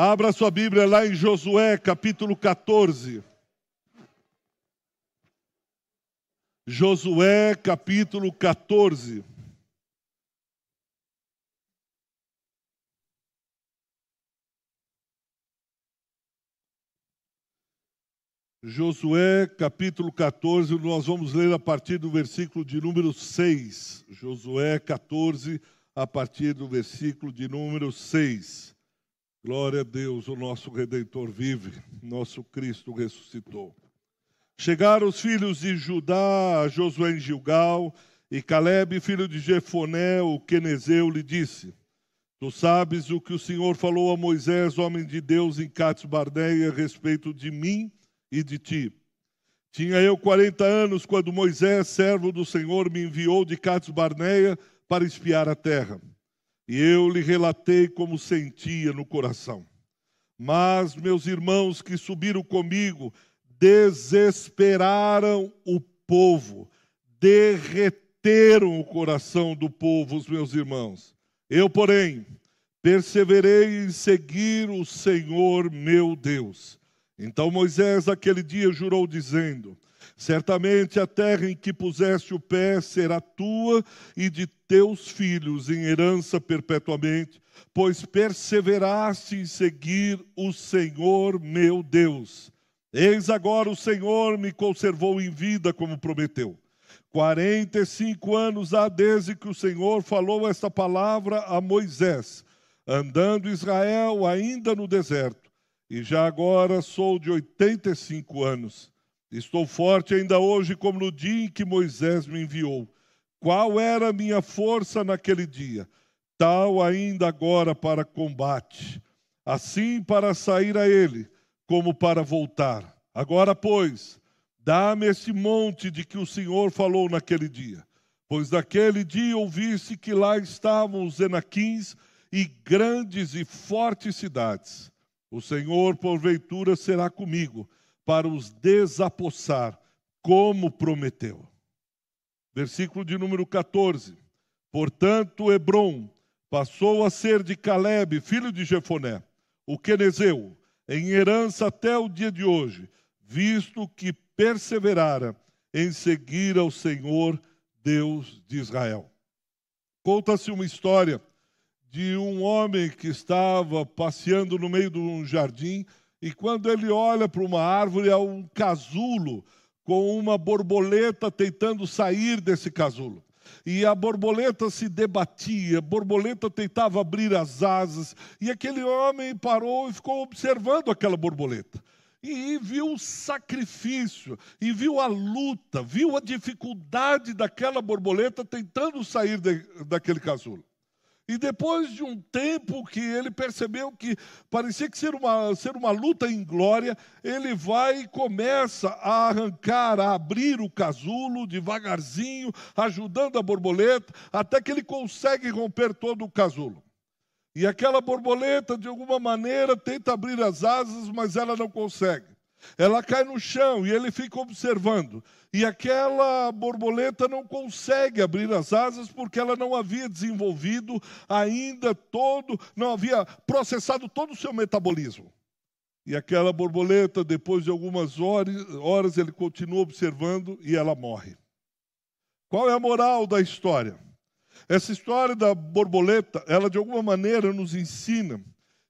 Abra sua Bíblia lá em Josué, capítulo 14. Josué, capítulo 14. Josué capítulo 14, nós vamos ler a partir do versículo de número 6. Josué 14, a partir do versículo de número 6. Glória a Deus, o nosso Redentor vive, nosso Cristo ressuscitou. Chegaram os filhos de Judá Josué em Gilgal, e Caleb, filho de Jefoné, o quenezeu, lhe disse: Tu sabes o que o Senhor falou a Moisés, homem de Deus, em Cades Barneia, a respeito de mim e de ti. Tinha eu 40 anos quando Moisés, servo do Senhor, me enviou de Cades Barneia para espiar a terra. E eu lhe relatei como sentia no coração. Mas meus irmãos que subiram comigo desesperaram o povo, derreteram o coração do povo, os meus irmãos. Eu, porém, perseverei em seguir o Senhor meu Deus então Moisés aquele dia jurou, dizendo: Certamente a terra em que puseste o pé será tua e de teus filhos em herança perpetuamente, pois perseveraste em seguir o Senhor meu Deus. Eis agora o Senhor me conservou em vida, como prometeu. Quarenta e cinco anos há desde que o Senhor falou esta palavra a Moisés, andando Israel ainda no deserto e já agora sou de 85 anos. Estou forte ainda hoje, como no dia em que Moisés me enviou. Qual era a minha força naquele dia? Tal ainda agora para combate. Assim para sair a ele, como para voltar. Agora, pois, dá-me esse monte de que o Senhor falou naquele dia. Pois naquele dia ouviste que lá estavam os Enaquins e grandes e fortes cidades. O Senhor, porventura, será comigo para os desapossar, como prometeu. Versículo de número 14. Portanto, Hebron passou a ser de Caleb, filho de Jefoné, o quenezeu, em herança até o dia de hoje, visto que perseverara em seguir ao Senhor, Deus de Israel. Conta-se uma história de um homem que estava passeando no meio de um jardim e quando ele olha para uma árvore, há um casulo com uma borboleta tentando sair desse casulo. E a borboleta se debatia, a borboleta tentava abrir as asas, e aquele homem parou e ficou observando aquela borboleta. E viu o sacrifício, e viu a luta, viu a dificuldade daquela borboleta tentando sair de, daquele casulo. E depois de um tempo que ele percebeu que parecia que ser uma, ser uma luta em glória, ele vai e começa a arrancar, a abrir o casulo devagarzinho, ajudando a borboleta, até que ele consegue romper todo o casulo. E aquela borboleta, de alguma maneira, tenta abrir as asas, mas ela não consegue. Ela cai no chão e ele fica observando. E aquela borboleta não consegue abrir as asas porque ela não havia desenvolvido ainda todo, não havia processado todo o seu metabolismo. E aquela borboleta, depois de algumas horas, horas ele continua observando e ela morre. Qual é a moral da história? Essa história da borboleta, ela de alguma maneira nos ensina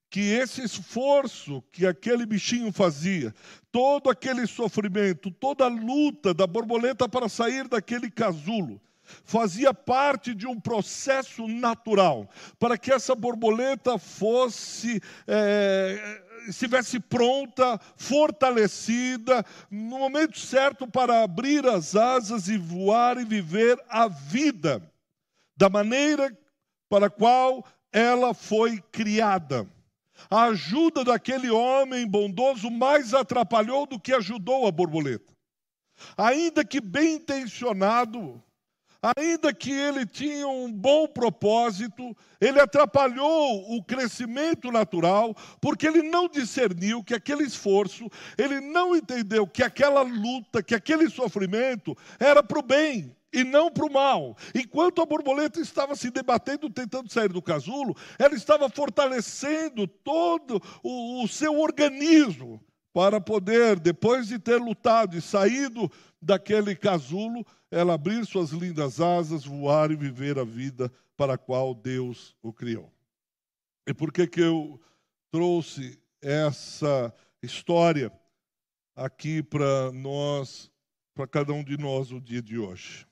que esse esforço que aquele bichinho fazia, todo aquele sofrimento, toda a luta da borboleta para sair daquele casulo, fazia parte de um processo natural, para que essa borboleta fosse. É, estivesse pronta, fortalecida, no momento certo para abrir as asas e voar e viver a vida da maneira para a qual ela foi criada. A ajuda daquele homem bondoso mais atrapalhou do que ajudou a borboleta. Ainda que bem intencionado, ainda que ele tinha um bom propósito, ele atrapalhou o crescimento natural, porque ele não discerniu que aquele esforço, ele não entendeu que aquela luta, que aquele sofrimento era para o bem, e não para o mal. Enquanto a borboleta estava se debatendo, tentando sair do casulo, ela estava fortalecendo todo o, o seu organismo para poder, depois de ter lutado e saído daquele casulo, ela abrir suas lindas asas, voar e viver a vida para a qual Deus o criou. E por que, que eu trouxe essa história aqui para nós, para cada um de nós no dia de hoje?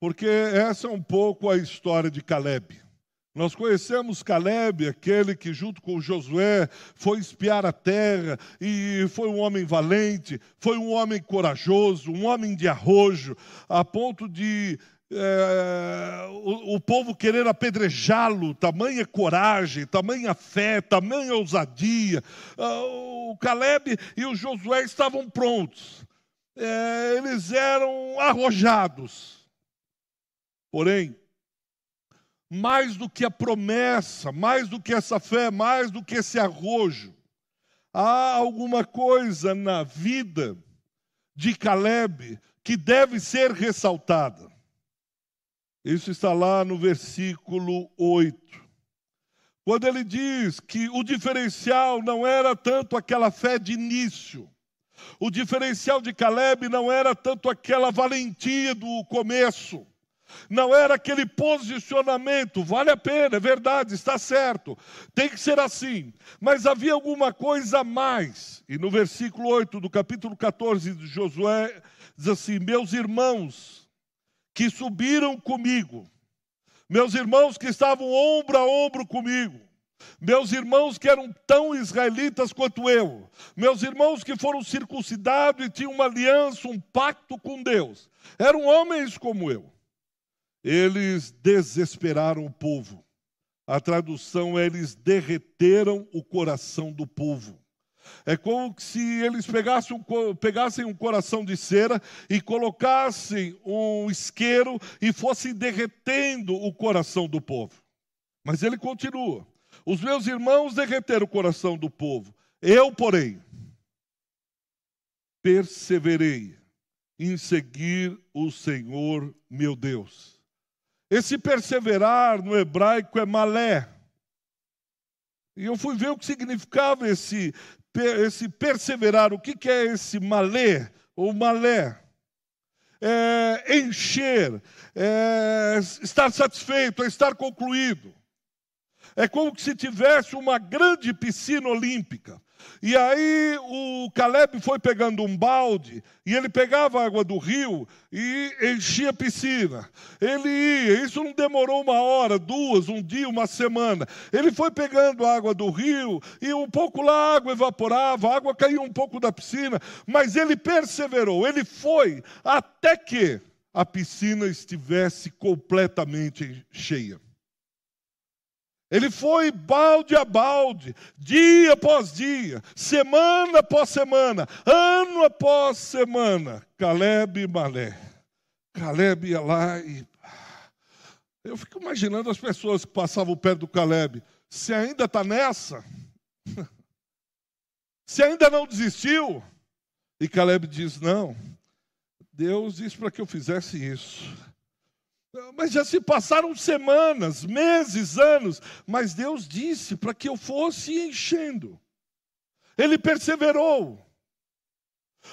Porque essa é um pouco a história de Caleb. Nós conhecemos Caleb, aquele que, junto com Josué, foi espiar a terra e foi um homem valente, foi um homem corajoso, um homem de arrojo, a ponto de é, o, o, povo querer apedrejá-lo, tamanha coragem, tamanha fé, tamanha ousadia. Ah, o Caleb e o Josué estavam prontos, é, eles eram arrojados. Porém, mais do que a promessa, mais do que essa fé, mais do que esse arrojo, há alguma coisa na vida de Caleb que deve ser ressaltada. Isso está lá no versículo 8. Quando ele diz que o diferencial não era tanto aquela fé de início, o diferencial de Caleb não era tanto aquela valentia do começo, não era aquele posicionamento, vale a pena, é verdade, está certo, tem que ser assim. Mas havia alguma coisa a mais. E no versículo 8 do capítulo 14 de Josué, diz assim: Meus irmãos que subiram comigo, meus irmãos que estavam ombro a ombro comigo, meus irmãos que eram tão israelitas quanto eu, meus irmãos que foram circuncidados e tinham uma aliança, um pacto com Deus, eram homens como eu eles desesperaram o povo. A tradução é eles derreteram o coração do povo. É como se eles pegassem um, pegassem um coração de cera e colocassem um isqueiro e fossem derretendo o coração do povo. Mas ele continua: Os meus irmãos derreteram o coração do povo. Eu, porém, perseverei em seguir o Senhor meu Deus esse perseverar no hebraico é malé. E eu fui ver o que significava esse, esse perseverar. O que, que é esse malé ou malé? É encher, é estar satisfeito, é estar concluído. É como se tivesse uma grande piscina olímpica. E aí o Caleb foi pegando um balde e ele pegava a água do rio e enchia a piscina. Ele ia, isso não demorou uma hora, duas, um dia, uma semana. Ele foi pegando a água do rio e um pouco lá a água evaporava, a água caía um pouco da piscina, mas ele perseverou, ele foi até que a piscina estivesse completamente cheia. Ele foi balde a balde, dia após dia, semana após semana, ano após semana. Caleb e Malé. Caleb ia lá e. Eu fico imaginando as pessoas que passavam perto do Caleb. Se ainda está nessa? Se ainda não desistiu? E Caleb diz: Não, Deus disse para que eu fizesse isso. Mas já se passaram semanas, meses, anos, mas Deus disse para que eu fosse enchendo. Ele perseverou.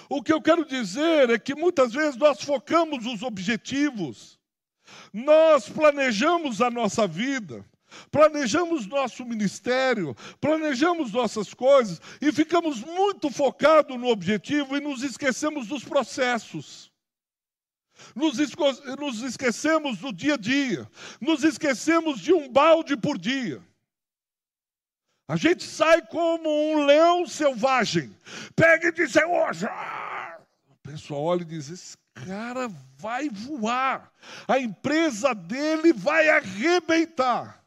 O que eu quero dizer é que muitas vezes nós focamos os objetivos, nós planejamos a nossa vida, planejamos nosso ministério, planejamos nossas coisas e ficamos muito focados no objetivo e nos esquecemos dos processos. Nos, nos esquecemos do dia a dia, nos esquecemos de um balde por dia. A gente sai como um leão selvagem, pega e diz: hoje. O pessoal olha e diz: esse cara vai voar, a empresa dele vai arrebentar.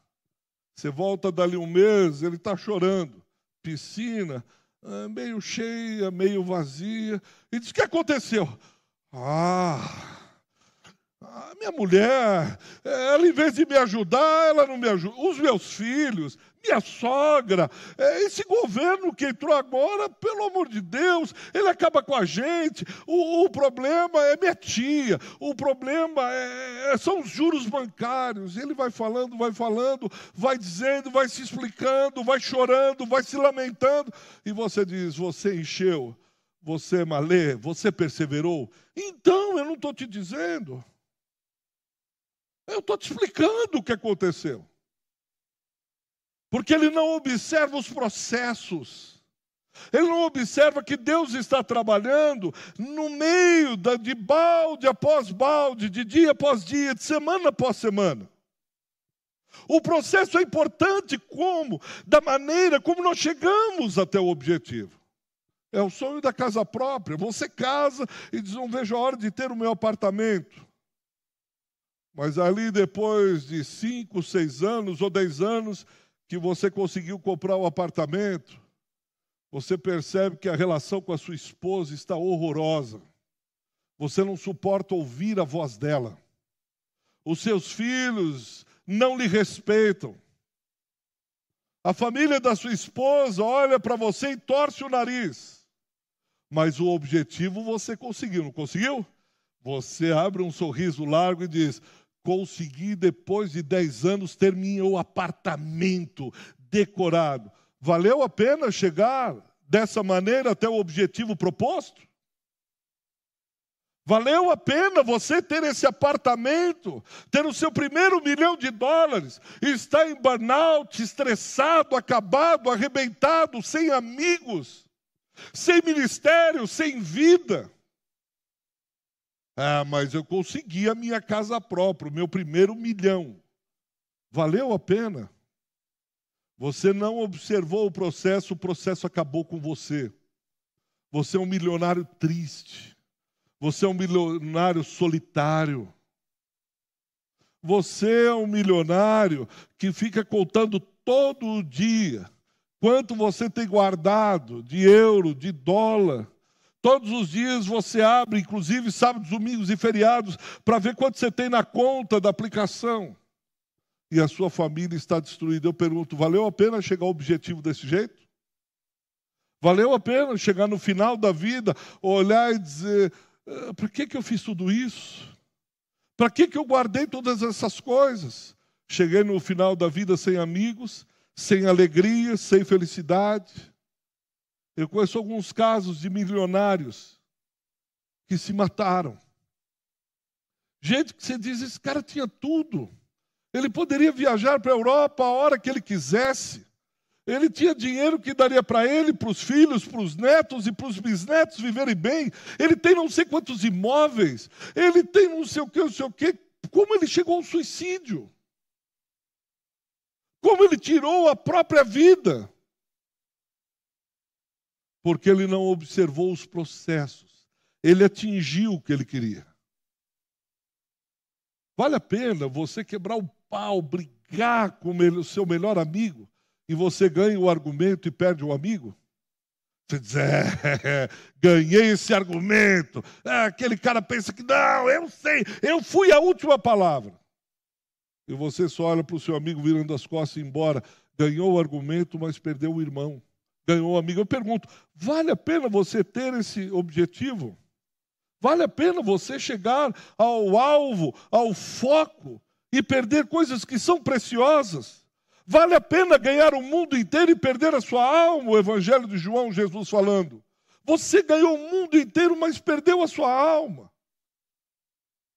Você volta dali um mês, ele está chorando, piscina, ah, meio cheia, meio vazia, e diz: o que aconteceu? Ah, A minha mulher, ela em vez de me ajudar, ela não me ajuda. Os meus filhos, minha sogra, é, esse governo que entrou agora, pelo amor de Deus, ele acaba com a gente. O, o problema é minha tia, o problema é, é, são os juros bancários. Ele vai falando, vai falando, vai dizendo, vai se explicando, vai chorando, vai se lamentando. E você diz: Você encheu, você malê, você perseverou. Então, eu não estou te dizendo. Eu estou te explicando o que aconteceu. Porque ele não observa os processos. Ele não observa que Deus está trabalhando no meio da, de balde após balde, de dia após dia, de semana após semana. O processo é importante como, da maneira como nós chegamos até o objetivo. É o sonho da casa própria. Você casa e diz: Não vejo a hora de ter o meu apartamento. Mas ali, depois de cinco, seis anos ou dez anos, que você conseguiu comprar o um apartamento, você percebe que a relação com a sua esposa está horrorosa. Você não suporta ouvir a voz dela. Os seus filhos não lhe respeitam. A família da sua esposa olha para você e torce o nariz. Mas o objetivo você conseguiu, não conseguiu? Você abre um sorriso largo e diz: consegui, depois de 10 anos, ter meu apartamento decorado. Valeu a pena chegar dessa maneira até o objetivo proposto? Valeu a pena você ter esse apartamento, ter o seu primeiro milhão de dólares, e estar em burnout, estressado, acabado, arrebentado, sem amigos, sem ministério, sem vida. Ah, mas eu consegui a minha casa própria, o meu primeiro milhão. Valeu a pena? Você não observou o processo, o processo acabou com você. Você é um milionário triste. Você é um milionário solitário. Você é um milionário que fica contando todo dia quanto você tem guardado de euro, de dólar Todos os dias você abre, inclusive sábados, domingos e feriados, para ver quanto você tem na conta da aplicação. E a sua família está destruída. Eu pergunto: valeu a pena chegar ao objetivo desse jeito? Valeu a pena chegar no final da vida, olhar e dizer: ah, por que, que eu fiz tudo isso? Para que, que eu guardei todas essas coisas? Cheguei no final da vida sem amigos, sem alegria, sem felicidade. Eu conheço alguns casos de milionários que se mataram. Gente que você diz, esse cara tinha tudo. Ele poderia viajar para a Europa a hora que ele quisesse. Ele tinha dinheiro que daria para ele, para os filhos, para os netos e para os bisnetos viverem bem. Ele tem não sei quantos imóveis. Ele tem não sei o que, não sei o que. Como ele chegou ao suicídio? Como ele tirou a própria vida? Porque ele não observou os processos. Ele atingiu o que ele queria. Vale a pena você quebrar o pau, brigar com o seu melhor amigo e você ganha o argumento e perde o amigo? Você diz, é, ganhei esse argumento. É, aquele cara pensa que não, eu sei, eu fui a última palavra. E você só olha para o seu amigo virando as costas e ir embora. Ganhou o argumento, mas perdeu o irmão ganhou um amigo. Eu pergunto: vale a pena você ter esse objetivo? Vale a pena você chegar ao alvo, ao foco e perder coisas que são preciosas? Vale a pena ganhar o mundo inteiro e perder a sua alma? O Evangelho de João, Jesus falando. Você ganhou o mundo inteiro, mas perdeu a sua alma.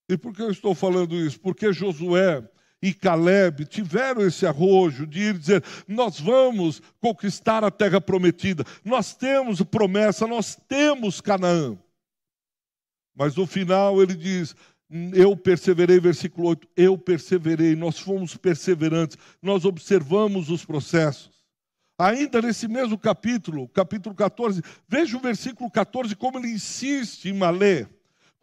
E por que eu estou falando isso? Porque Josué e Caleb tiveram esse arrojo de ir dizer: Nós vamos conquistar a terra prometida, nós temos promessa, nós temos Canaã. Mas no final ele diz: Eu perseverei, versículo 8, eu perseverei, nós fomos perseverantes, nós observamos os processos. Ainda nesse mesmo capítulo, capítulo 14, veja o versículo 14, como ele insiste em Malé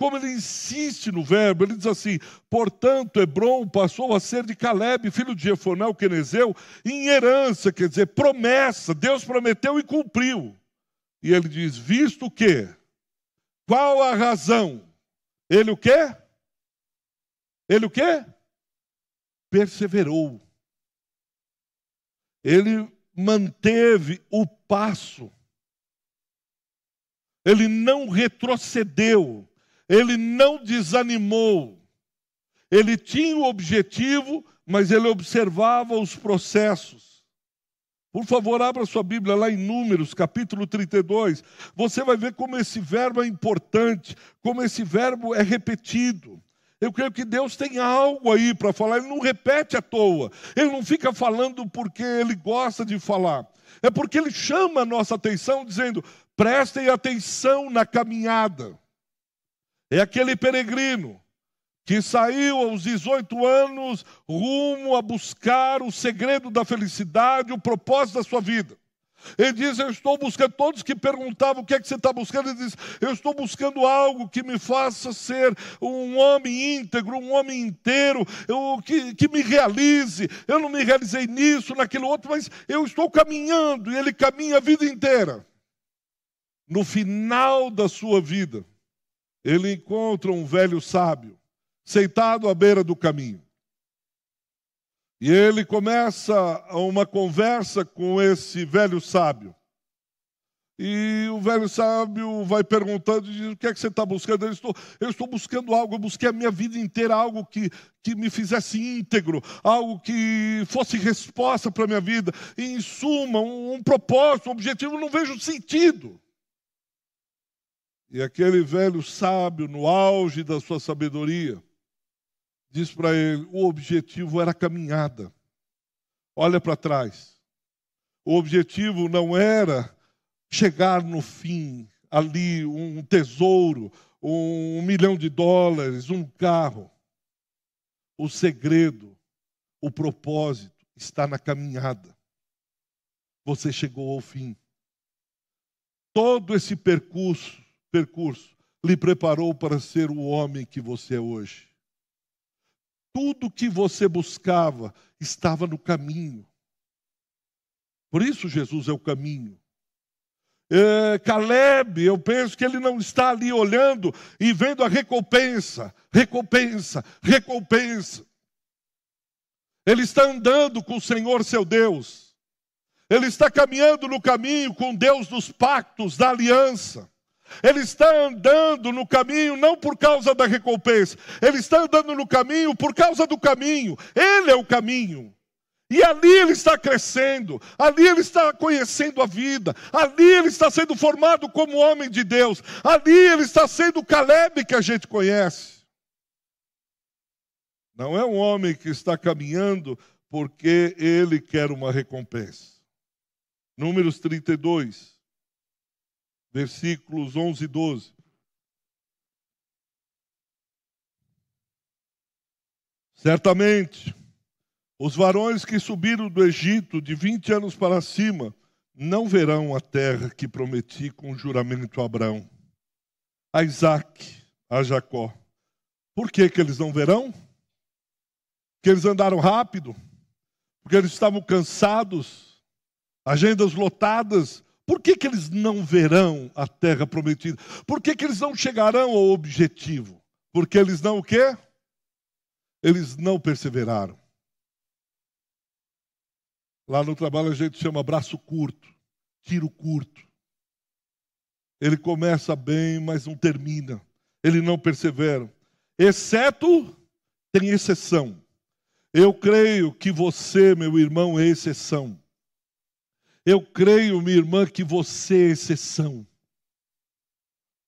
como ele insiste no verbo, ele diz assim: portanto, Hebron passou a ser de Caleb, filho de Jefoné, quenezeu, em herança, quer dizer, promessa, Deus prometeu e cumpriu. E ele diz: visto o quê? Qual a razão? Ele o quê? Ele o quê? Perseverou. Ele manteve o passo. Ele não retrocedeu. Ele não desanimou. Ele tinha o objetivo, mas ele observava os processos. Por favor, abra sua Bíblia lá em Números, capítulo 32. Você vai ver como esse verbo é importante, como esse verbo é repetido. Eu creio que Deus tem algo aí para falar, Ele não repete à toa, Ele não fica falando porque Ele gosta de falar, é porque Ele chama a nossa atenção, dizendo: prestem atenção na caminhada. É aquele peregrino que saiu aos 18 anos rumo a buscar o segredo da felicidade, o propósito da sua vida. Ele diz: Eu estou buscando. Todos que perguntavam o que é que você está buscando, ele diz: Eu estou buscando algo que me faça ser um homem íntegro, um homem inteiro, eu, que, que me realize. Eu não me realizei nisso, naquilo outro, mas eu estou caminhando e ele caminha a vida inteira. No final da sua vida, ele encontra um velho sábio sentado à beira do caminho. E ele começa uma conversa com esse velho sábio. E o velho sábio vai perguntando, diz, o que é que você está buscando? Eu estou, eu estou buscando algo, eu busquei a minha vida inteira algo que, que me fizesse íntegro, algo que fosse resposta para a minha vida. E, em suma, um, um propósito, um objetivo, não vejo sentido. E aquele velho sábio, no auge da sua sabedoria, diz para ele: o objetivo era a caminhada. Olha para trás. O objetivo não era chegar no fim, ali, um tesouro, um milhão de dólares, um carro. O segredo, o propósito está na caminhada. Você chegou ao fim. Todo esse percurso, percurso lhe preparou para ser o homem que você é hoje. Tudo que você buscava estava no caminho. Por isso Jesus é o caminho. É, Caleb, eu penso que ele não está ali olhando e vendo a recompensa, recompensa, recompensa. Ele está andando com o Senhor seu Deus. Ele está caminhando no caminho com Deus dos pactos, da aliança. Ele está andando no caminho não por causa da recompensa, ele está andando no caminho por causa do caminho. Ele é o caminho. E ali ele está crescendo, ali ele está conhecendo a vida, ali ele está sendo formado como homem de Deus, ali ele está sendo o Caleb que a gente conhece. Não é um homem que está caminhando porque ele quer uma recompensa. Números 32 versículos 11 e 12. Certamente, os varões que subiram do Egito de 20 anos para cima não verão a terra que prometi com juramento a Abraão, a Isaac, a Jacó. Por que, que eles não verão? Porque eles andaram rápido, porque eles estavam cansados, agendas lotadas, por que, que eles não verão a terra prometida? Por que, que eles não chegarão ao objetivo? Porque eles não o quê? Eles não perseveraram. Lá no trabalho a gente chama braço curto, tiro curto. Ele começa bem, mas não termina. Ele não persevera. Exceto, tem exceção. Eu creio que você, meu irmão, é exceção. Eu creio, minha irmã, que você é exceção.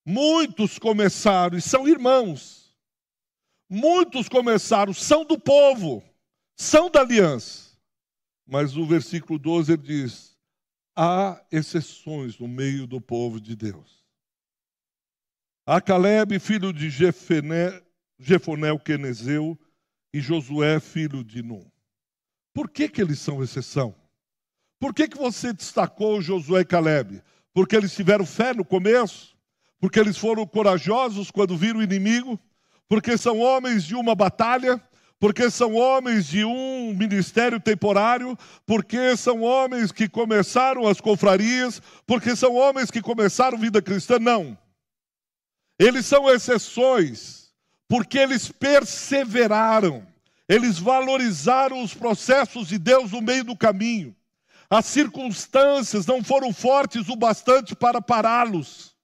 Muitos começaram e são irmãos. Muitos começaram, são do povo, são da aliança. Mas o versículo 12 ele diz: há exceções no meio do povo de Deus. Há Caleb, filho de Jefoné, Jefonel Quenezeu, e Josué, filho de Num. Por que, que eles são exceção? Por que, que você destacou Josué e Caleb? Porque eles tiveram fé no começo? Porque eles foram corajosos quando viram o inimigo? Porque são homens de uma batalha? Porque são homens de um ministério temporário? Porque são homens que começaram as confrarias? Porque são homens que começaram vida cristã? Não. Eles são exceções porque eles perseveraram, eles valorizaram os processos de Deus no meio do caminho. As circunstâncias não foram fortes o bastante para pará-los.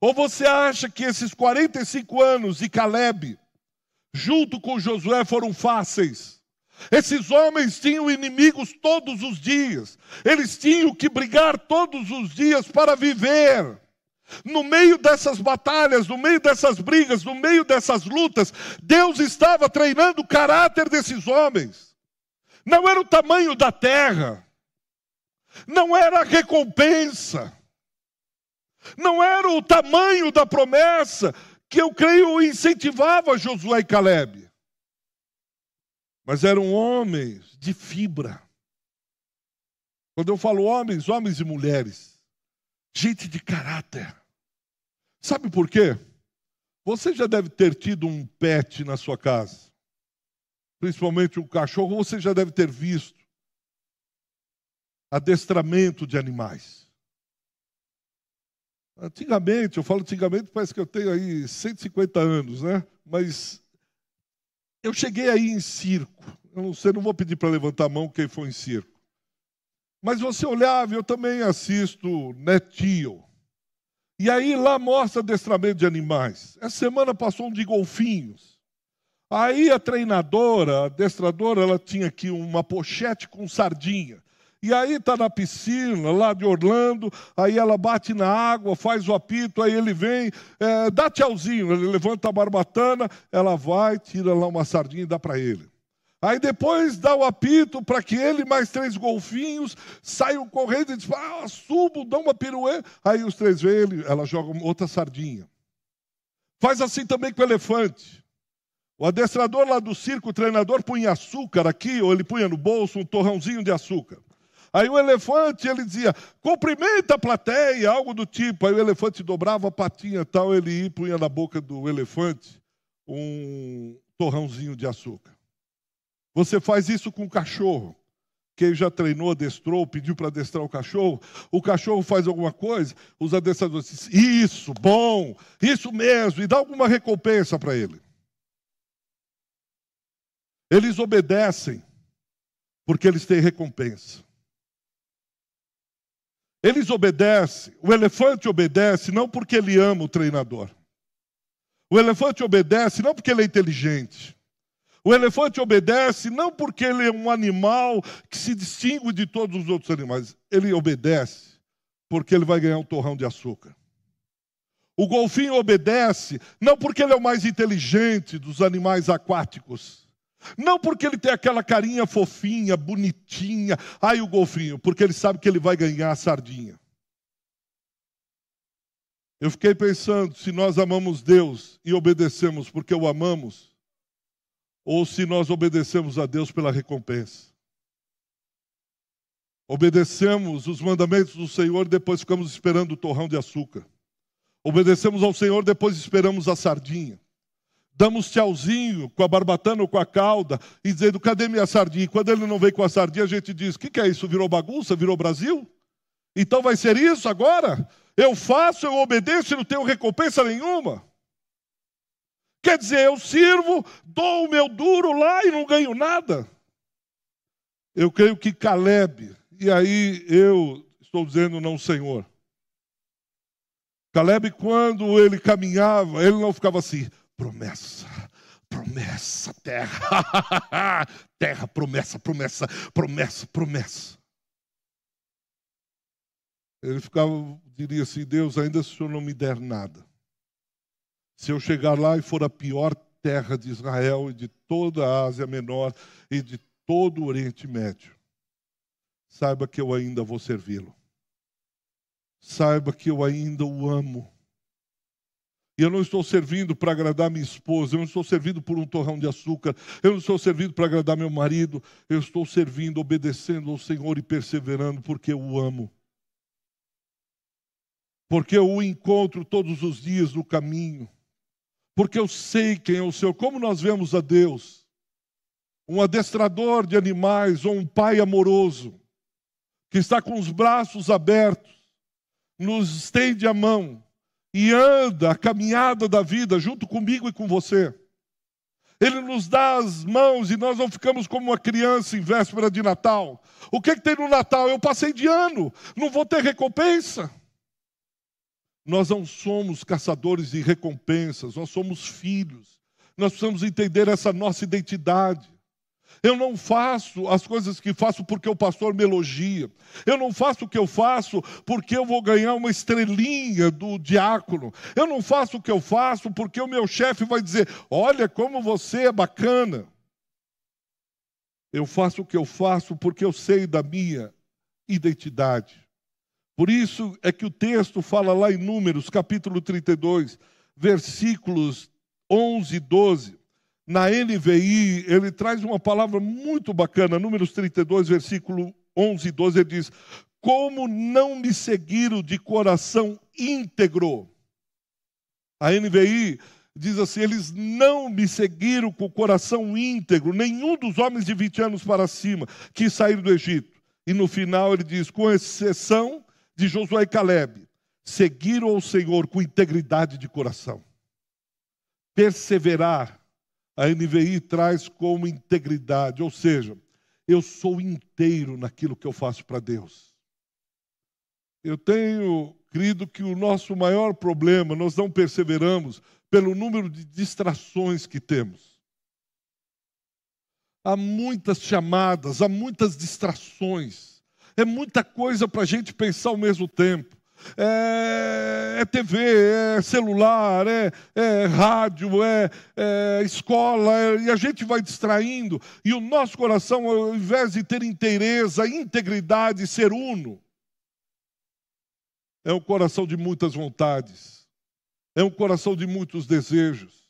Ou você acha que esses 45 anos de Caleb, junto com Josué, foram fáceis? Esses homens tinham inimigos todos os dias, eles tinham que brigar todos os dias para viver. No meio dessas batalhas, no meio dessas brigas, no meio dessas lutas, Deus estava treinando o caráter desses homens. Não era o tamanho da terra, não era a recompensa, não era o tamanho da promessa que eu creio incentivava Josué e Caleb, mas eram homens de fibra. Quando eu falo homens, homens e mulheres, gente de caráter. Sabe por quê? Você já deve ter tido um pet na sua casa, principalmente um cachorro, você já deve ter visto adestramento de animais. Antigamente, eu falo antigamente, parece que eu tenho aí 150 anos, né? Mas eu cheguei aí em circo. Eu não sei, não vou pedir para levantar a mão quem foi em circo. Mas você olhava, eu também assisto Netio. E aí lá mostra adestramento de animais. Essa semana passou um de golfinhos. Aí a treinadora, a adestradora, ela tinha aqui uma pochete com sardinha. E aí está na piscina, lá de Orlando, aí ela bate na água, faz o apito, aí ele vem, é, dá tchauzinho, ele levanta a barbatana, ela vai, tira lá uma sardinha e dá para ele. Aí depois dá o apito para que ele mais três golfinhos saiam correndo e diz, ah, subo, dá uma pirueta. Aí os três veem ele, ela joga outra sardinha. Faz assim também com o elefante. O adestrador lá do circo, o treinador, punha açúcar aqui, ou ele punha no bolso um torrãozinho de açúcar. Aí o elefante, ele dizia, cumprimenta a plateia, algo do tipo. Aí o elefante dobrava a patinha tal, ele ia punha na boca do elefante um torrãozinho de açúcar. Você faz isso com o cachorro. Quem já treinou, adestrou, pediu para adestrar o cachorro, o cachorro faz alguma coisa, os adestradores dizem, isso, bom, isso mesmo, e dá alguma recompensa para ele. Eles obedecem, porque eles têm recompensa. Eles obedecem, o elefante obedece não porque ele ama o treinador. O elefante obedece não porque ele é inteligente. O elefante obedece não porque ele é um animal que se distingue de todos os outros animais. Ele obedece porque ele vai ganhar um torrão de açúcar. O golfinho obedece não porque ele é o mais inteligente dos animais aquáticos. Não porque ele tem aquela carinha fofinha, bonitinha, ai o golfinho, porque ele sabe que ele vai ganhar a sardinha. Eu fiquei pensando se nós amamos Deus e obedecemos porque o amamos, ou se nós obedecemos a Deus pela recompensa. Obedecemos os mandamentos do Senhor, depois ficamos esperando o torrão de açúcar. Obedecemos ao Senhor, depois esperamos a sardinha damos tchauzinho com a barbatana ou com a cauda e dizendo, cadê minha sardinha? E quando ele não vem com a sardinha, a gente diz, o que, que é isso? Virou bagunça? Virou Brasil? Então vai ser isso agora? Eu faço, eu obedeço e não tenho recompensa nenhuma? Quer dizer, eu sirvo, dou o meu duro lá e não ganho nada? Eu creio que Caleb, e aí eu estou dizendo não, Senhor. Caleb, quando ele caminhava, ele não ficava assim, promessa, promessa, terra, terra, promessa, promessa, promessa, promessa. Ele ficava, diria assim: Deus, ainda se o Senhor não me der nada, se eu chegar lá e for a pior terra de Israel e de toda a Ásia Menor e de todo o Oriente Médio, saiba que eu ainda vou servi-lo. Saiba que eu ainda o amo e eu não estou servindo para agradar minha esposa, eu não estou servindo por um torrão de açúcar, eu não estou servindo para agradar meu marido, eu estou servindo, obedecendo ao Senhor e perseverando porque eu o amo. Porque eu o encontro todos os dias no caminho. Porque eu sei quem é o Senhor. Como nós vemos a Deus? Um adestrador de animais ou um pai amoroso que está com os braços abertos, nos estende a mão e anda a caminhada da vida junto comigo e com você. Ele nos dá as mãos e nós não ficamos como uma criança em véspera de Natal. O que, que tem no Natal? Eu passei de ano, não vou ter recompensa. Nós não somos caçadores de recompensas, nós somos filhos. Nós precisamos entender essa nossa identidade. Eu não faço as coisas que faço porque o pastor me elogia. Eu não faço o que eu faço porque eu vou ganhar uma estrelinha do diácono. Eu não faço o que eu faço porque o meu chefe vai dizer: Olha como você é bacana. Eu faço o que eu faço porque eu sei da minha identidade. Por isso é que o texto fala lá em Números, capítulo 32, versículos 11 e 12 na NVI, ele traz uma palavra muito bacana, Números 32, versículo 11 e 12, ele diz: Como não me seguiram de coração íntegro? A NVI diz assim: Eles não me seguiram com o coração íntegro, nenhum dos homens de 20 anos para cima que saíram do Egito. E no final ele diz: Com exceção de Josué e Caleb, seguiram o Senhor com integridade de coração. Perseverar a NVI traz como integridade, ou seja, eu sou inteiro naquilo que eu faço para Deus. Eu tenho crido que o nosso maior problema, nós não perseveramos pelo número de distrações que temos. Há muitas chamadas, há muitas distrações, é muita coisa para a gente pensar ao mesmo tempo é, é TV, é celular, é, é rádio, é, é escola, é, e a gente vai distraindo, e o nosso coração, ao invés de ter inteireza, integridade, ser uno, é um coração de muitas vontades, é um coração de muitos desejos.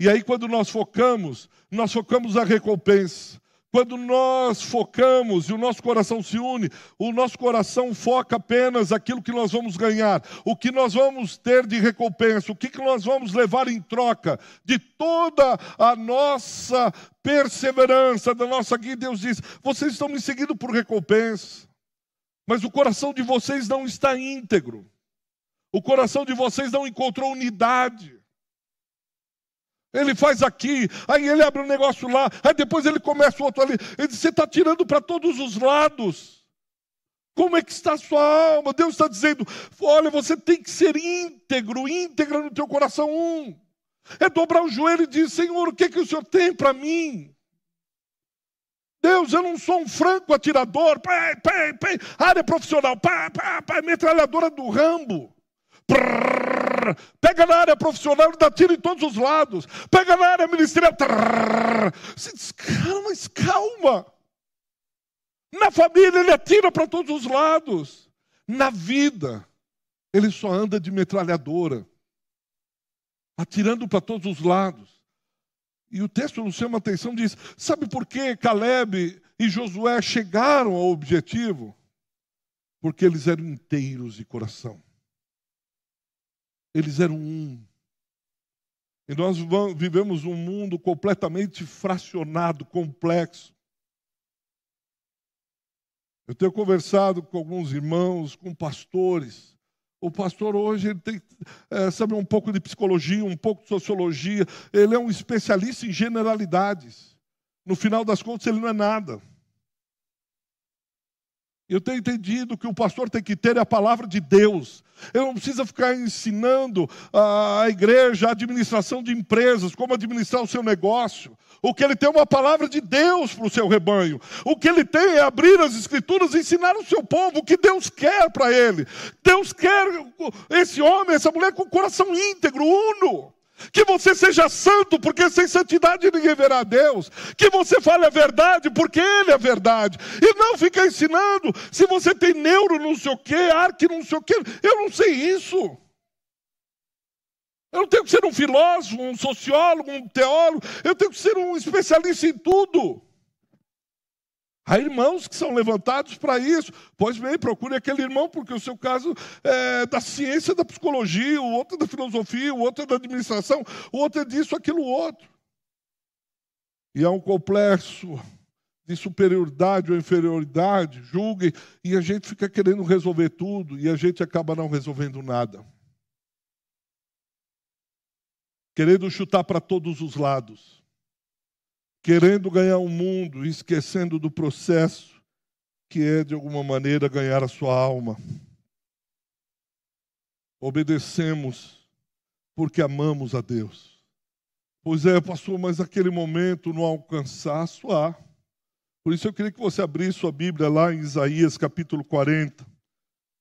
E aí, quando nós focamos, nós focamos a recompensa. Quando nós focamos e o nosso coração se une, o nosso coração foca apenas aquilo que nós vamos ganhar, o que nós vamos ter de recompensa, o que, que nós vamos levar em troca de toda a nossa perseverança, da nossa guia. Deus diz: vocês estão me seguindo por recompensa, mas o coração de vocês não está íntegro, o coração de vocês não encontrou unidade. Ele faz aqui, aí ele abre um negócio lá, aí depois ele começa outro ali. Ele diz: Você está tirando para todos os lados. Como é que está a sua alma? Deus está dizendo: Olha, você tem que ser íntegro, íntegra no teu coração. Um. É dobrar o joelho e dizer: Senhor, o que, é que o Senhor tem para mim? Deus, eu não sou um franco atirador, pai, pai, pai, área profissional, pai, pai, pai, metralhadora do Rambo. Pega na área profissional e dá tiro em todos os lados. Pega na área ministerial. Você diz, calma, calma. Na família ele atira para todos os lados. Na vida, ele só anda de metralhadora, atirando para todos os lados. E o texto nos chama a atenção diz: sabe por que Caleb e Josué chegaram ao objetivo? Porque eles eram inteiros de coração. Eles eram um. E nós vivemos um mundo completamente fracionado, complexo. Eu tenho conversado com alguns irmãos, com pastores. O pastor hoje ele tem é, sabe um pouco de psicologia, um pouco de sociologia. Ele é um especialista em generalidades. No final das contas, ele não é nada. Eu tenho entendido que o pastor tem que ter a palavra de Deus. Ele não precisa ficar ensinando a igreja a administração de empresas, como administrar o seu negócio. O que ele tem é uma palavra de Deus para o seu rebanho. O que ele tem é abrir as escrituras e ensinar o seu povo o que Deus quer para ele. Deus quer esse homem, essa mulher com o coração íntegro, uno. Que você seja santo, porque sem santidade ninguém verá Deus. Que você fale a verdade, porque Ele é a verdade. E não fica ensinando se você tem neuro não sei o quê, arque não sei o quê. Eu não sei isso. Eu não tenho que ser um filósofo, um sociólogo, um teólogo. Eu tenho que ser um especialista em tudo. Há irmãos que são levantados para isso. Pois bem, procure aquele irmão, porque o seu caso é da ciência da psicologia, o outro é da filosofia, o outro é da administração, o outro é disso, aquilo, outro. E há um complexo de superioridade ou inferioridade, julguem, e a gente fica querendo resolver tudo e a gente acaba não resolvendo nada. Querendo chutar para todos os lados. Querendo ganhar o mundo, esquecendo do processo que é, de alguma maneira, ganhar a sua alma. Obedecemos porque amamos a Deus. Pois é, pastor, mas aquele momento no alcançaço há. Por isso eu queria que você abrisse sua Bíblia lá em Isaías capítulo 40.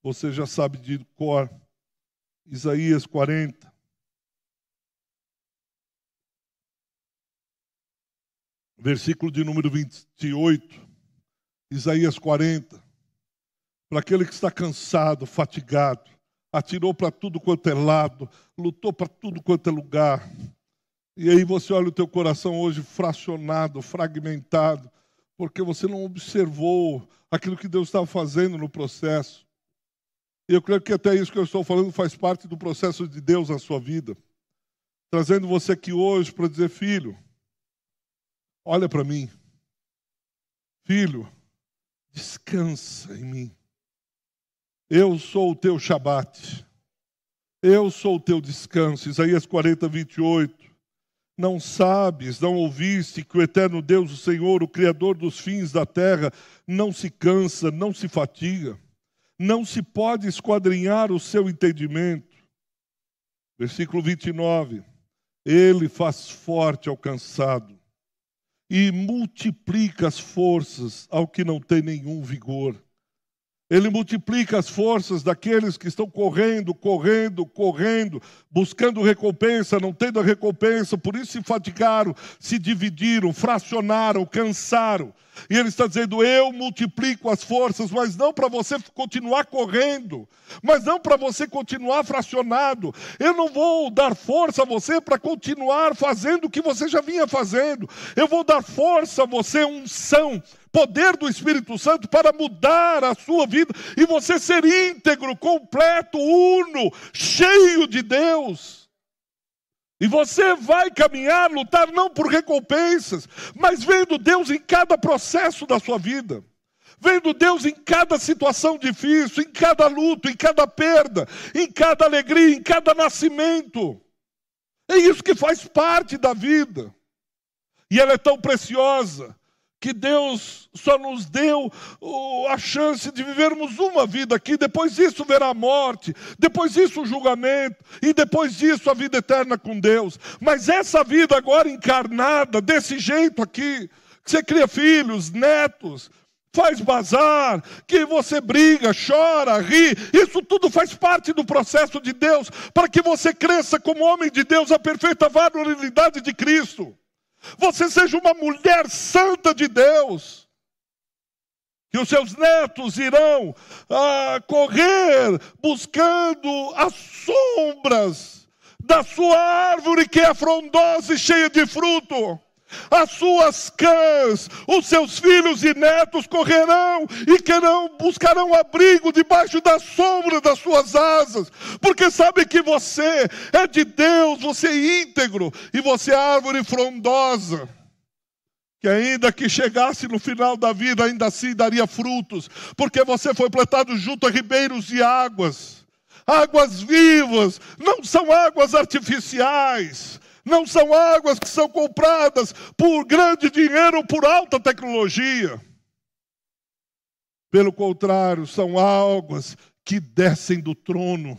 Você já sabe de cor. Isaías 40. Versículo de número 28. Isaías 40. Para aquele que está cansado, fatigado, atirou para tudo quanto é lado, lutou para tudo quanto é lugar. E aí você olha o teu coração hoje fracionado, fragmentado, porque você não observou aquilo que Deus estava fazendo no processo. E eu creio que até isso que eu estou falando faz parte do processo de Deus na sua vida. Trazendo você aqui hoje para dizer, filho, olha para mim. Filho, descansa em mim. Eu sou o teu Shabat. Eu sou o teu descanso. Isaías 40, 28. Não sabes, não ouviste que o eterno Deus, o Senhor, o Criador dos fins da terra, não se cansa, não se fatiga, não se pode esquadrinhar o seu entendimento. Versículo 29. Ele faz forte ao cansado e multiplica as forças ao que não tem nenhum vigor. Ele multiplica as forças daqueles que estão correndo, correndo, correndo, buscando recompensa, não tendo a recompensa, por isso se fatigaram, se dividiram, fracionaram, cansaram. E ele está dizendo: Eu multiplico as forças, mas não para você continuar correndo, mas não para você continuar fracionado. Eu não vou dar força a você para continuar fazendo o que você já vinha fazendo. Eu vou dar força a você, unção, poder do Espírito Santo para mudar a sua vida e você ser íntegro, completo, uno, cheio de Deus. E você vai caminhar, lutar não por recompensas, mas vendo Deus em cada processo da sua vida. Vendo Deus em cada situação difícil, em cada luto, em cada perda, em cada alegria, em cada nascimento. É isso que faz parte da vida. E ela é tão preciosa que Deus só nos deu a chance de vivermos uma vida aqui, depois disso verá a morte, depois disso o julgamento, e depois disso a vida eterna com Deus. Mas essa vida agora encarnada, desse jeito aqui, que você cria filhos, netos, faz bazar, que você briga, chora, ri, isso tudo faz parte do processo de Deus, para que você cresça como homem de Deus, a perfeita varonilidade de Cristo você seja uma mulher santa de Deus. Que os seus netos irão ah, correr buscando as sombras da sua árvore que é frondosa e cheia de fruto. As suas cãs, os seus filhos e netos correrão e querão, buscarão abrigo debaixo da sombra das suas asas, porque sabe que você é de Deus, você é íntegro e você é árvore frondosa. Que ainda que chegasse no final da vida, ainda assim daria frutos, porque você foi plantado junto a ribeiros de águas, águas vivas, não são águas artificiais não são águas que são compradas por grande dinheiro ou por alta tecnologia. Pelo contrário, são águas que descem do trono.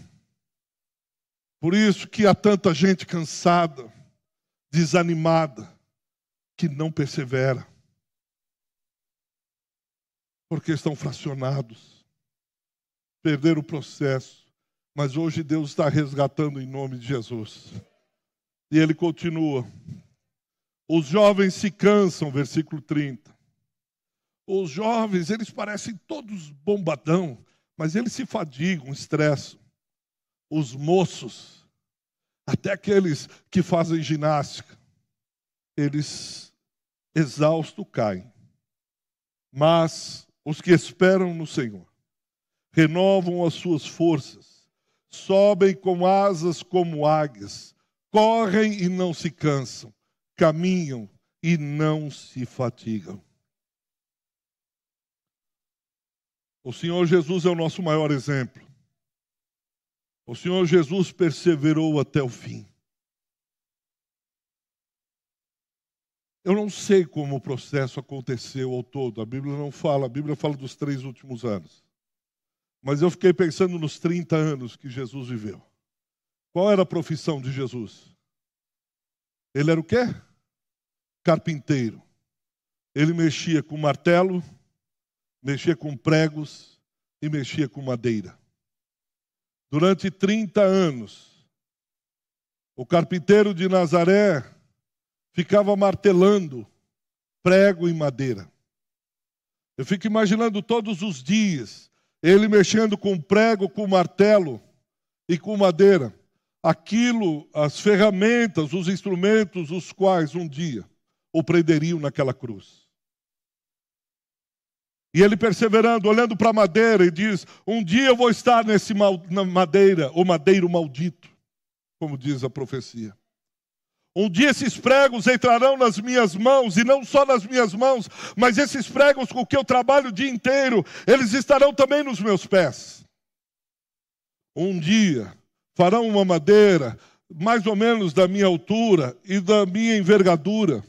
Por isso que há tanta gente cansada, desanimada, que não persevera. Porque estão fracionados, perderam o processo. Mas hoje Deus está resgatando em nome de Jesus. E ele continua. Os jovens se cansam, versículo 30. Os jovens, eles parecem todos bombadão, mas eles se fadigam, estressam. Os moços, até aqueles que fazem ginástica, eles exaustos caem. Mas os que esperam no Senhor renovam as suas forças, sobem com asas como águias, correm e não se cansam, caminham e não se fatigam. O Senhor Jesus é o nosso maior exemplo. O Senhor Jesus perseverou até o fim. Eu não sei como o processo aconteceu ao todo, a Bíblia não fala, a Bíblia fala dos três últimos anos. Mas eu fiquei pensando nos 30 anos que Jesus viveu. Qual era a profissão de Jesus? Ele era o quê? Carpinteiro. Ele mexia com martelo, mexia com pregos e mexia com madeira. Durante 30 anos, o carpinteiro de Nazaré ficava martelando prego e madeira. Eu fico imaginando todos os dias ele mexendo com prego, com martelo e com madeira. Aquilo, as ferramentas, os instrumentos, os quais um dia o prenderiam naquela cruz. E ele perseverando, olhando para a madeira, e diz: Um dia eu vou estar nesse mal, na madeira, o madeiro maldito, como diz a profecia. Um dia esses pregos entrarão nas minhas mãos, e não só nas minhas mãos, mas esses pregos com que eu trabalho o dia inteiro, eles estarão também nos meus pés. Um dia farão uma madeira mais ou menos da minha altura e da minha envergadura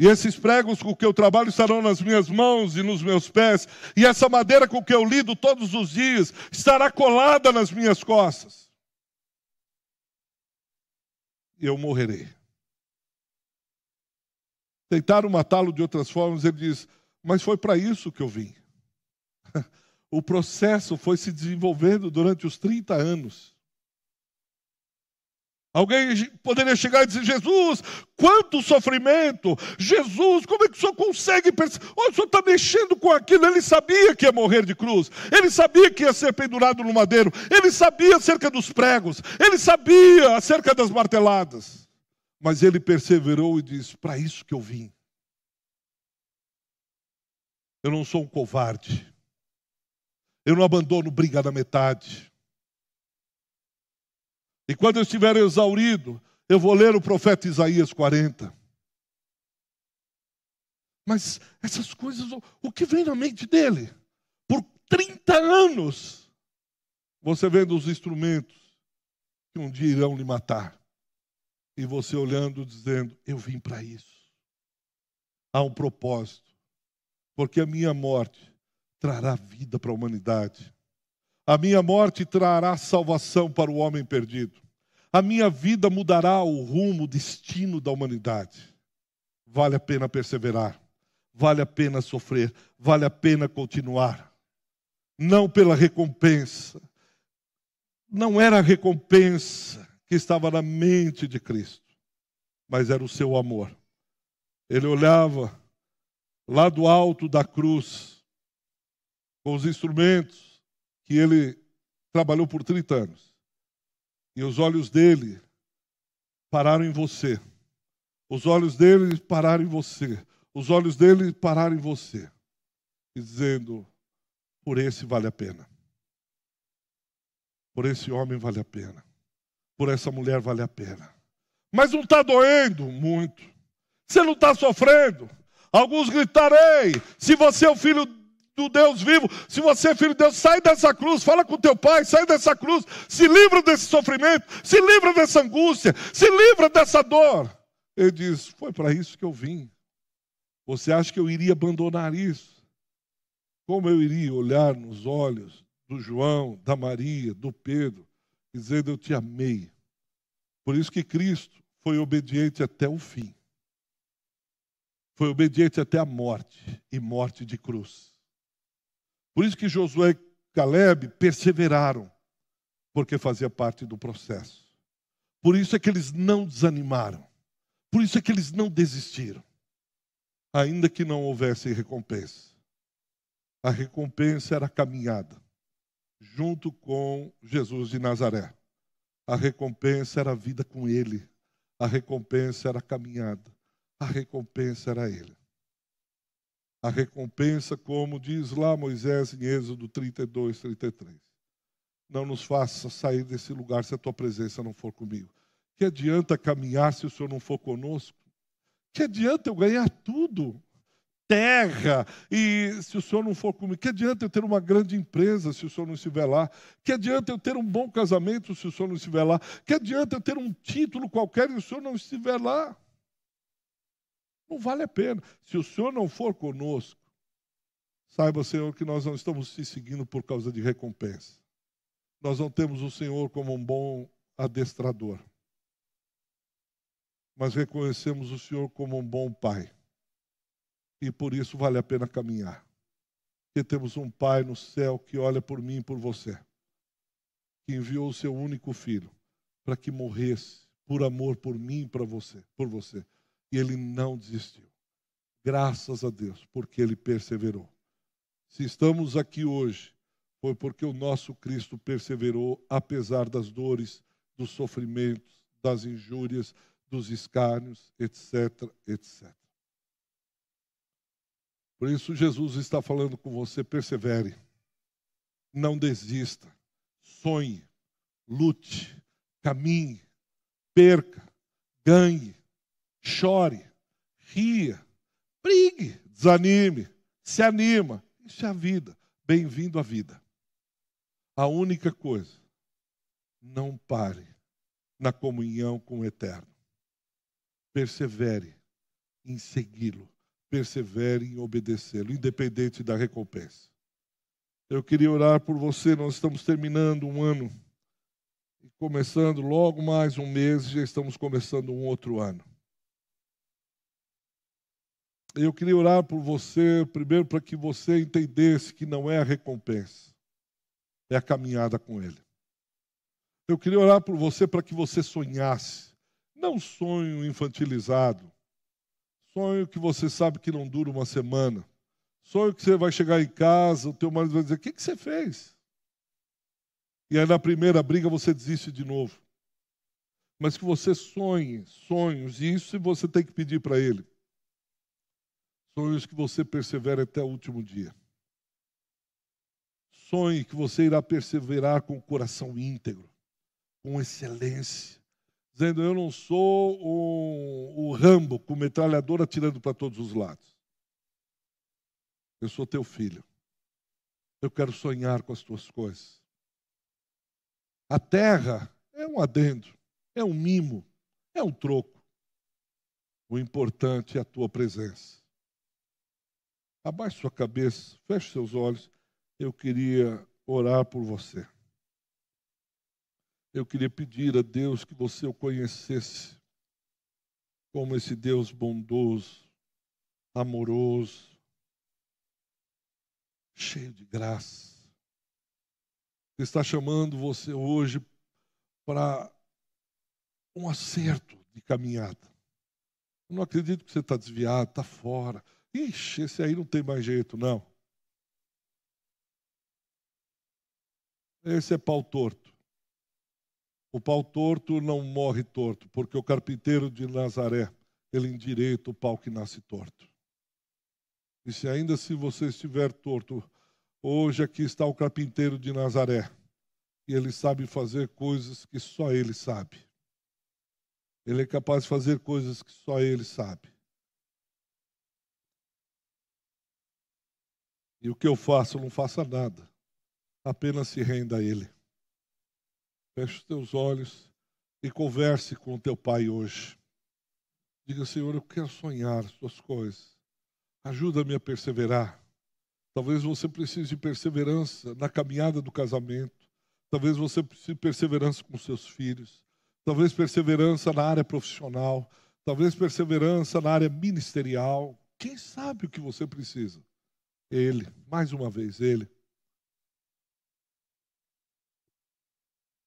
e esses pregos com que eu trabalho estarão nas minhas mãos e nos meus pés, e essa madeira com que eu lido todos os dias estará colada nas minhas costas. E eu morrerei. Tentaram matá-lo de outras formas, ele diz: Mas foi para isso que eu vim. O processo foi se desenvolvendo durante os 30 anos. Alguém poderia chegar e dizer: Jesus, quanto sofrimento! Jesus, como é que o senhor consegue perceber? Olha, o senhor está mexendo com aquilo. Ele sabia que ia morrer de cruz, ele sabia que ia ser pendurado no madeiro, ele sabia acerca dos pregos, ele sabia acerca das marteladas. Mas ele perseverou e disse: Para isso que eu vim. Eu não sou um covarde, eu não abandono briga na metade. E quando eu estiver exaurido, eu vou ler o profeta Isaías 40. Mas essas coisas, o que vem na mente dele? Por 30 anos, você vendo os instrumentos que um dia irão lhe matar. E você olhando, dizendo: Eu vim para isso. Há um propósito. Porque a minha morte trará vida para a humanidade. A minha morte trará salvação para o homem perdido. A minha vida mudará o rumo, o destino da humanidade. Vale a pena perseverar, vale a pena sofrer, vale a pena continuar. Não pela recompensa. Não era a recompensa que estava na mente de Cristo, mas era o seu amor. Ele olhava lá do alto da cruz, com os instrumentos, que ele trabalhou por 30 anos. E os olhos dele pararam em você. Os olhos dele pararam em você. Os olhos dele pararam em você. Dizendo: por esse vale a pena. Por esse homem vale a pena. Por essa mulher vale a pena. Mas não está doendo muito. Você não está sofrendo. Alguns gritarei: se você é o filho do Deus vivo. Se você é filho de Deus, sai dessa cruz, fala com teu pai, sai dessa cruz, se livra desse sofrimento, se livra dessa angústia, se livra dessa dor. Ele diz: Foi para isso que eu vim. Você acha que eu iria abandonar isso? Como eu iria olhar nos olhos do João, da Maria, do Pedro, dizendo: Eu te amei. Por isso que Cristo foi obediente até o fim. Foi obediente até a morte e morte de cruz. Por isso que Josué e Caleb perseveraram, porque fazia parte do processo. Por isso é que eles não desanimaram. Por isso é que eles não desistiram. Ainda que não houvesse recompensa. A recompensa era a caminhada, junto com Jesus de Nazaré. A recompensa era a vida com ele. A recompensa era a caminhada. A recompensa era ele a recompensa, como diz lá Moisés em Êxodo 32, 33. Não nos faça sair desse lugar se a tua presença não for comigo. Que adianta caminhar se o Senhor não for conosco? Que adianta eu ganhar tudo? Terra, e se o Senhor não for comigo? Que adianta eu ter uma grande empresa se o Senhor não estiver lá? Que adianta eu ter um bom casamento se o Senhor não estiver lá? Que adianta eu ter um título qualquer se o Senhor não estiver lá? Não vale a pena. Se o Senhor não for conosco, saiba, Senhor, que nós não estamos te seguindo por causa de recompensa. Nós não temos o Senhor como um bom adestrador. Mas reconhecemos o Senhor como um bom pai. E por isso vale a pena caminhar. Porque temos um pai no céu que olha por mim e por você. Que enviou o seu único filho para que morresse por amor por mim e para você, por você. E ele não desistiu. Graças a Deus, porque ele perseverou. Se estamos aqui hoje, foi porque o nosso Cristo perseverou apesar das dores, dos sofrimentos, das injúrias, dos escárnios, etc, etc. Por isso Jesus está falando com você, persevere. Não desista. Sonhe, lute, caminhe, perca, ganhe, chore, ria, brigue, desanime, se anima. Isso é a vida. Bem-vindo à vida. A única coisa, não pare na comunhão com o Eterno. Persevere em segui-lo, persevere em obedecê-lo, independente da recompensa. Eu queria orar por você, nós estamos terminando um ano e começando logo mais um mês, já estamos começando um outro ano. Eu queria orar por você, primeiro para que você entendesse que não é a recompensa, é a caminhada com Ele. Eu queria orar por você para que você sonhasse, não sonho infantilizado, sonho que você sabe que não dura uma semana, sonho que você vai chegar em casa, o teu marido vai dizer: O que, que você fez? E aí na primeira briga você desiste de novo. Mas que você sonhe sonhos, e isso você tem que pedir para Ele. Sonhos que você persevere até o último dia. Sonhe que você irá perseverar com o coração íntegro, com excelência, dizendo: Eu não sou o, o Rambo com metralhadora atirando para todos os lados. Eu sou teu filho. Eu quero sonhar com as tuas coisas. A terra é um adendo, é um mimo, é um troco. O importante é a tua presença. Abaixe sua cabeça, feche seus olhos. Eu queria orar por você. Eu queria pedir a Deus que você o conhecesse como esse Deus bondoso, amoroso, cheio de graça. Está chamando você hoje para um acerto de caminhada. Eu não acredito que você está desviado, está fora. Ixi, esse aí não tem mais jeito, não. Esse é pau torto. O pau torto não morre torto, porque o carpinteiro de Nazaré, ele endireita o pau que nasce torto. E se ainda se você estiver torto, hoje aqui está o carpinteiro de Nazaré, e ele sabe fazer coisas que só ele sabe. Ele é capaz de fazer coisas que só ele sabe. E o que eu faço, não faça nada. Apenas se renda a Ele. Feche os teus olhos e converse com o teu pai hoje. Diga, Senhor, eu quero sonhar as tuas coisas. Ajuda-me a perseverar. Talvez você precise de perseverança na caminhada do casamento. Talvez você precise de perseverança com seus filhos. Talvez perseverança na área profissional. Talvez perseverança na área ministerial. Quem sabe o que você precisa? Ele, mais uma vez, Ele.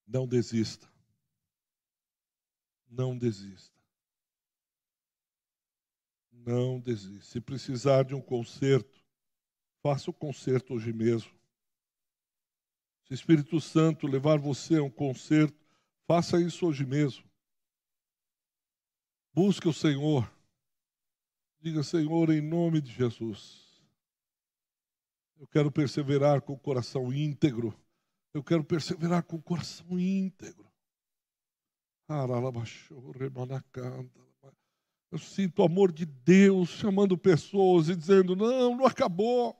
Não desista. Não desista. Não desista. Se precisar de um conserto, faça o conserto hoje mesmo. Se o Espírito Santo levar você a um conserto, faça isso hoje mesmo. Busque o Senhor. Diga, Senhor, em nome de Jesus. Eu quero perseverar com o coração íntegro. Eu quero perseverar com o coração íntegro. Eu sinto o amor de Deus chamando pessoas e dizendo: não, não acabou.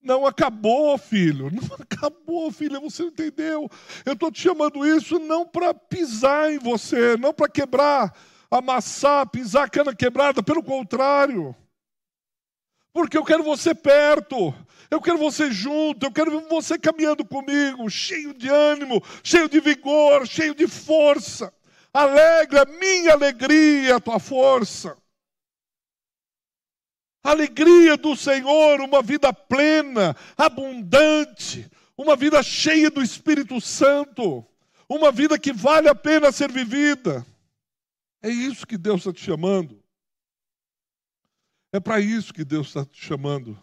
Não acabou, filho. Não acabou, filha. Você entendeu? Eu estou te chamando isso não para pisar em você, não para quebrar amassar, pisar cana quebrada, pelo contrário. Porque eu quero você perto, eu quero você junto, eu quero você caminhando comigo, cheio de ânimo, cheio de vigor, cheio de força. Alegra minha alegria, a tua força. Alegria do Senhor, uma vida plena, abundante, uma vida cheia do Espírito Santo, uma vida que vale a pena ser vivida. É isso que Deus está te chamando. É para isso que Deus está te chamando.